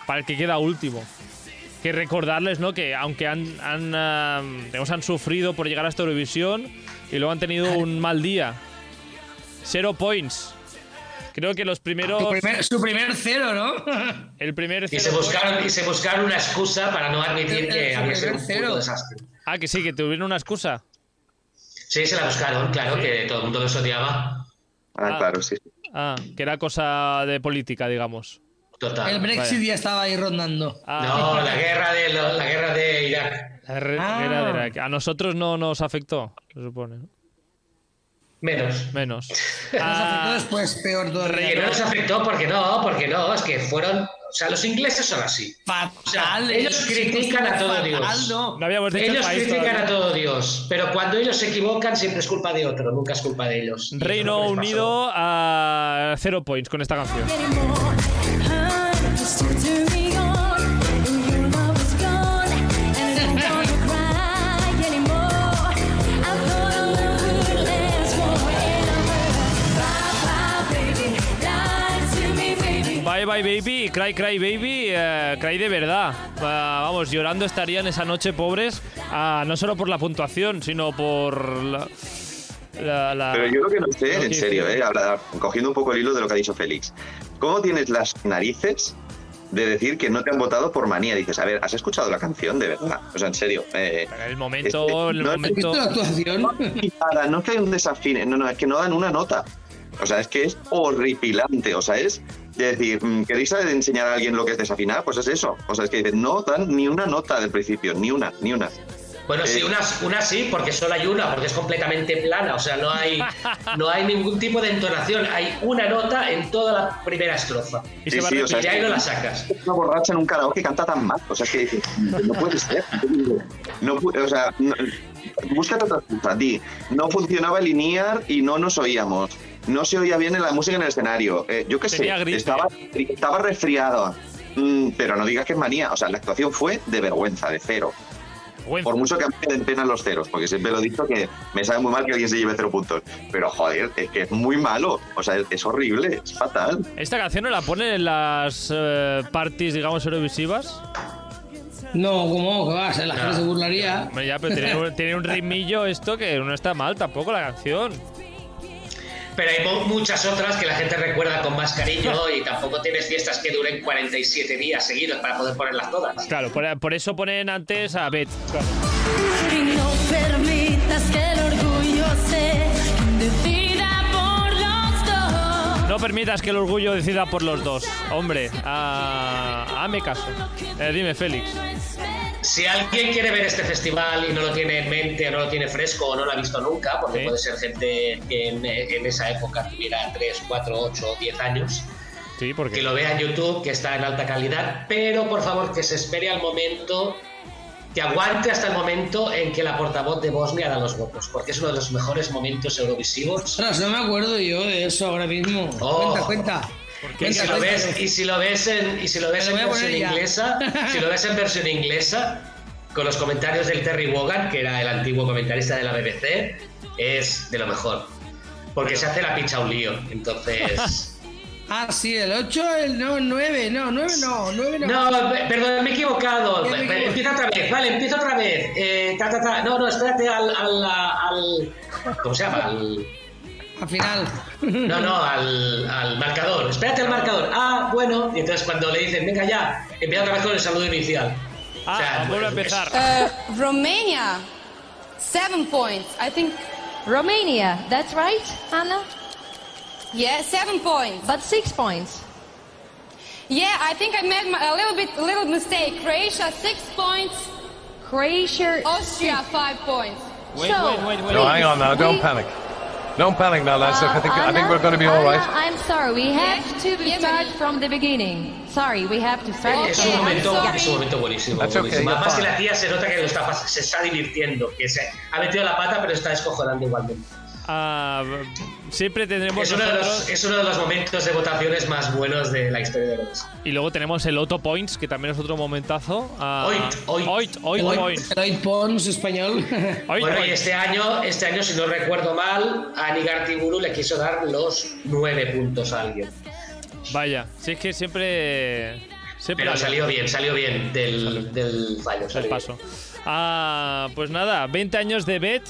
para el que queda último. Que recordarles, ¿no? Que aunque han, han, digamos, han sufrido por llegar a esta Eurovisión y luego han tenido un mal día. Zero points. Creo que los primeros. Su primer, su primer cero, ¿no? El primer Y cero se points- buscaron, y se buscaron una excusa para no admitir que había sido un primer cero. desastre. Ah, que sí, que tuvieron una excusa. Sí, se la buscaron, claro, que todo el mundo los odiaba. Ah, Ah. claro, sí. Ah, que era cosa de política, digamos. Total. El Brexit vaya. ya estaba ahí rondando. Ah, No, la guerra de la guerra de Irak. la Ah. guerra de Irak. A nosotros no nos afectó, se supone. ¿No? Menos. Menos. Nos Ah, afectó después, peor Que todavía. no les afectó porque no, porque no, es que fueron. O sea, los ingleses son así. O sea, Fatal. ellos critican a todo fatal, Dios. no. no habíamos dicho el Ellos país critican todavía. a todo Dios, pero cuando ellos se equivocan siempre es culpa de otro, nunca es culpa de ellos. Reino que. Unido a cero points con esta canción. Bye bye baby, cry cry baby, eh, cry de verdad. Ah, vamos, llorando estarían esa noche pobres, ah, no solo por la puntuación, sino por la... la- la- Pero yo lo que no sé, en que serio, eh, cogiendo un poco el hilo de lo que ha dicho Félix. ¿Cómo tienes las narices de decir que no te han votado por manía? Dices, a ver, ¿has escuchado la canción de verdad? O sea, en serio. eh, el momento, en el No, ¿Has momento... visto la actuación? nada, no es que hay un desafine, no, no, es que no dan una nota. O sea, es que es horripilante. O sea, es de decir, mm, ¿queréis enseñar a alguien lo que es desafinar? Pues es eso. O sea, es que no dan ni una nota del principio, ni una, ni una. Bueno, sí, Eh, una, una sí, porque solo hay una, porque es completamente plana, o sea, no hay, no hay ningún tipo de entonación, hay una nota en toda la primera estrofa. Y Sí, se va a sí, o sea, Y de ahí no la sacas. Una borracha en un karaoke canta tan mal. O sea, es que dices, no puede ser. No, o sea, no- búscate otra cosa. Di, no funcionaba el linear y no nos oíamos. No se oía bien en la música en el escenario. Eh, yo qué sé, estaba, estaba resfriado. Mm, pero no digas que es manía. O sea, la actuación fue de vergüenza, de cero. Vergüenza. Por mucho que a mí me den pena los ceros, porque siempre lo he dicho que me sabe muy mal que alguien se lleve cero puntos. Pero joder, es que es muy malo. O sea, es, es horrible, es fatal. ¿Esta canción no la ponen en las eh, parties, digamos, eurovisivas? No, ¿cómo? ¿Qué vas? La gente se burlaría. Hombre, ya, pero tiene un ritmillo esto que no está mal tampoco la canción. Pero hay mu- muchas otras que la gente recuerda con más cariño y tampoco tienes fiestas que duren 47 días seguidos para poder ponerlas todas. Claro, por, por eso ponen antes a Beth. Claro. Y no permitas que el orgullo se decida por los dos. No permitas que el orgullo decida por los dos. Hombre, a, hazme caso. Eh, dime, Félix. Si alguien quiere ver este festival y no lo tiene en mente, o no lo tiene fresco o no lo ha visto nunca, porque Sí. puede ser gente que en, en esa época tuviera 3, 4, 8 o 10 años, Sí, porque... que lo vea en YouTube, que está en alta calidad, pero por favor que se espere al momento, que aguante hasta el momento en que la portavoz de Bosnia da los votos, porque es uno de los mejores momentos eurovisivos. Ostras, no me acuerdo yo de eso ahora mismo. Oh. Cuenta, cuenta. Y si lo ves, y si lo ves en, y si lo ves Me lo en voy a versión inglesa, si lo ves en versión inglesa, con los comentarios del Terry Wogan, que era el antiguo comentarista de la BBC, es de lo mejor. Porque se hace la picha un lío. Entonces. Ah, sí, el 8, el no, el 9, no, 9 no, 9 no. No, pe- perdón, me he equivocado. Me. Empieza otra vez, vale, empieza otra vez. Eh, ta, ta, ta. No, no, espérate al, al, al- ¿Cómo se llama? Al, Al final. no, no, al, al marcador. Espérate al marcador. Ah, bueno. Y entonces cuando le dicen, venga ya, empieza otra vez con el saludo inicial. Ah, O sea, vuelve a empezar. Uh, Romania, Seven points. I think, Romania, that's right, Anna? yeah, seven points. But six points. Yeah, I think I made my- a little bit, a little mistake. Croatia six points. Croatia. Austria five points. Wait, So, wait, wait, wait. No, hang on now. Don't we- panic. Don't panic now, lads. I think I think we're going to be all Anna, right. I'm sorry, we have to start from the beginning. Sorry, we have to start. Es un momento, sorry. es un momento buenísimo. Okay, que la tía se nota que lo está, se está divirtiendo, que se ha metido la pata pero está igualmente. Ah, siempre tendremos Es uno, de los, es uno de los momentos de votaciones más buenos de la historia de los. Y luego tenemos el Auto Points, que también es otro momentazo. Ah, Oit, oit. Oit, oit Points. Español. Oit Bueno, y este año, este año, si no recuerdo mal, a Nigartiburu le quiso dar los nueve puntos a alguien. Vaya, si es que siempre. siempre Pero salió bien, salió bien del, del fallo. el salió paso. Ah, pues nada, 20 años de Bet,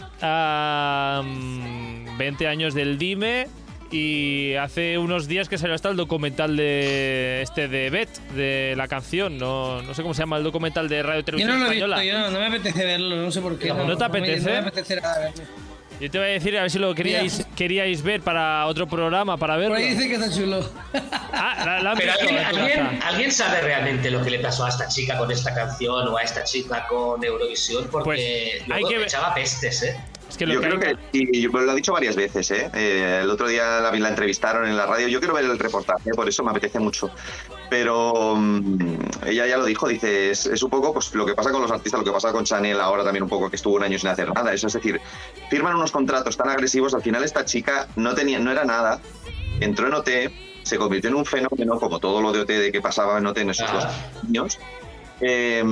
mm, 20 años del Dime y hace unos días que salió hasta el documental de este de Bet, de la canción, no, no sé cómo se llama el documental de Radio Yo Televisión no lo he visto, Española. yo no, no me apetece verlo, no sé por qué. ¿No te me- apetece? No me, apetece nada. Yo te voy a decir a ver si lo queríais, queríais ver para otro programa, para verlo. Por ahí dice que está chulo. Ah, la, la Pero ¿alguien, alguien. ¿alguien sabe realmente lo que le pasó a esta chica con esta canción o a esta chica con Eurovisión? Porque Pues, hay luego que ver- echaba pestes, ¿eh? Es que lo Yo que creo hay- que, y lo ha dicho varias veces, ¿eh? Eh, el otro día la, la entrevistaron en la radio, yo quiero ver el reportaje, por eso me apetece mucho. Pero mm, ella ya lo dijo, dice, es, es un poco pues, lo que pasa con los artistas, lo que pasa con Chanel ahora también un poco, que estuvo un año sin hacer nada. Eso es decir, firman unos contratos tan agresivos, al final esta chica no, tenía, no era nada, entró en OT, se convirtió en un fenómeno, como todo lo de OT de que pasaba en OT en esos Ah. dos años. Eh,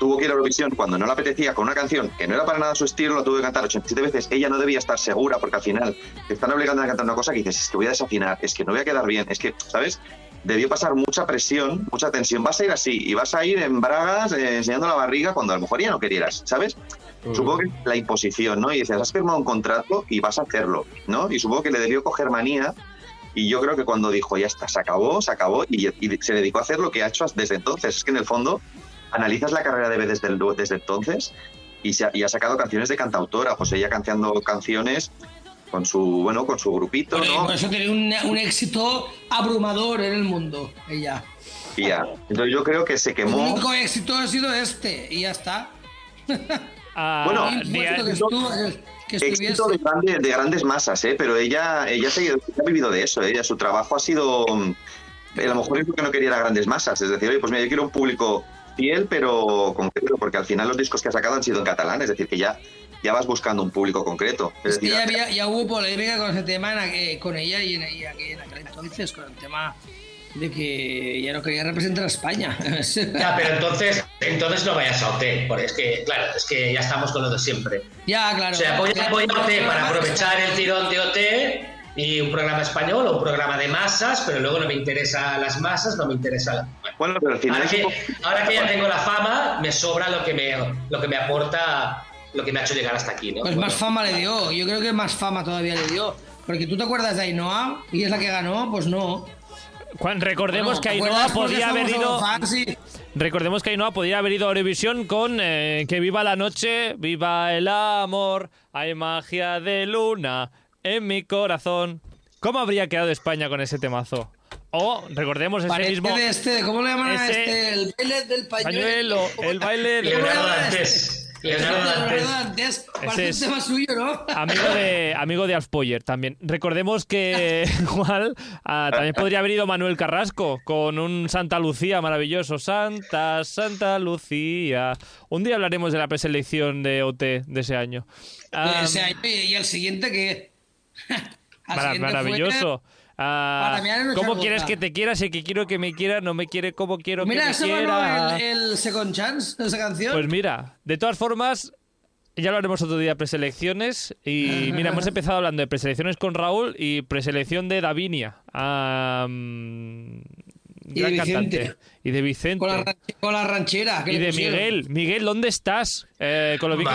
tuvo que ir a Eurovisión cuando no le apetecía con una canción que no era para nada su estilo, la tuvo que cantar 87 veces. Ella no debía estar segura porque al final te están obligando a cantar una cosa que dices, es que voy a desafinar, es que no voy a quedar bien, es que, ¿sabes? Debió pasar mucha presión, mucha tensión. Vas a ir así y vas a ir en bragas eh, enseñando la barriga cuando a lo mejor ya no querieras, ¿sabes? Supongo que la imposición, ¿no? Y dices, has firmado un contrato y vas a hacerlo, ¿no? Y supongo que le debió coger manía y yo creo que cuando dijo, ya está, se acabó, se acabó, y, y se dedicó a hacer lo que ha hecho desde entonces. Es que en el fondo analizas la carrera de B desde, el- desde entonces y, se ha, y ha sacado canciones de cantautora, pues ella cantando canciones con su, bueno, con su grupito, Bueno, ¿no? por eso tiene un, un éxito abrumador en el mundo, ella. Y ya. Entonces yo creo que se El quemó. único éxito ha sido este, y ya está. Bueno, que, estuviese. éxito de, grande- de grandes masas, ¿eh? pero ella, ella se ha vivido de eso, ¿eh? ella, su trabajo ha sido, mm, a lo mejor es lo que no quería grandes masas, es decir, oye, pues mira, yo quiero un público fiel, pero concreto, porque al final los discos que ha sacado han sido en catalán, es decir, que ya, ya vas buscando un público concreto. Es decir, ya, había- ya hubo polémica con ese tema en aqu- con ella y en, y aqu- en aquel entonces, con el tema de que ya no quería representar a España. Ya, pero entonces, entonces no vayas a OT, porque es que, claro, es que ya estamos con lo de siempre. ya, claro. O sea, voy a, voy a OT para aprovechar el tirón de OT y un programa español o un programa de masas, pero luego no me interesa las masas, no me interesa la... Bueno, pero al final ahora, que, poco- ahora que ya tengo la fama, me sobra lo que me, lo que me aporta, lo que me ha hecho llegar hasta aquí, ¿no? Pues Bueno, más fama le dio, yo creo que más fama todavía le dio. Porque tú te acuerdas de Ainhoa y es la que ganó, pues no. Juan, recordemos Bueno, que ¿te Ainhoa podía haber ido. Recordemos que Ainhoa podía haber ido a Eurovisión con eh, Que viva la noche, viva el amor, hay magia de luna en mi corazón. ¿Cómo habría quedado España con ese temazo? O recordemos ese Parece mismo de este, ¿cómo le llaman a este? El baile del pañuelo. pañuelo, ¿Cómo el baile de Leonardo ¿Cómo era Dantes. Leonardo Dantes. Dantes. Parece es- un tema suyo, ¿no? Amigo de, amigo de Alf Poyer también. Recordemos que igual ah, también podría haber ido Manuel Carrasco con un Santa Lucía maravilloso. Santa, Santa Lucía. Un día hablaremos de la preselección de OT de ese año. Ese año y el siguiente que. Maravilloso. Ah, ¿Cómo quieres que te quiera? Si que quiero que me quiera, no me quiere como quiero Mira, que me quiera. el, el Second Chance, esa canción. Pues mira, de todas formas, ya lo haremos otro día preselecciones. Y mira, hemos empezado hablando de preselecciones con Raúl y preselección de Davinia. Y gran de Vicente. Y de Vicente. Con la, con la ranchera. que y de pusieron. Miguel. Miguel, ¿dónde estás? Eh, con lo bien que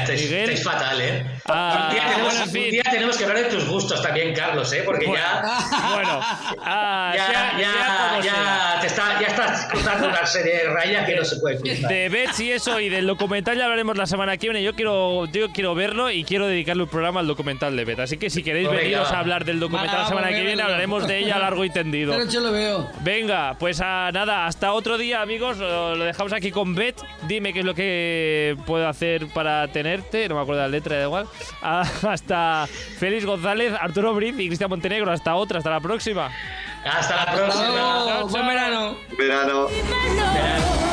estáis, Miguel. estáis fatal, ¿eh? Ah, un, día tenemos, bueno, en fin. un día tenemos que hablar de tus gustos también, Carlos, ¿eh? Porque ya... Bueno, ah, Ya, sea- ya, sea ya, te está, ya estás cruzando una serie de rayas que no se puede cruzar. De Bets y eso y del documental ya hablaremos la semana que viene. Yo quiero, yo quiero verlo y quiero dedicarle un programa al documental de Bet. Así que si queréis Pues venga, veniros a hablar del documental la semana que viene, hablaremos de ella largo y tendido. Pero yo lo veo. Venga, pues a nada, hasta otro día, amigos. Lo, dejamos aquí con Bet. Dime qué es lo que puedo hacer para tenerte. No me acuerdo la letra, da igual. Hasta Félix González, Arturo Briz y Cristian Montenegro. Hasta otra, hasta la próxima. Hasta la próxima. Buen verano. Verano. verano.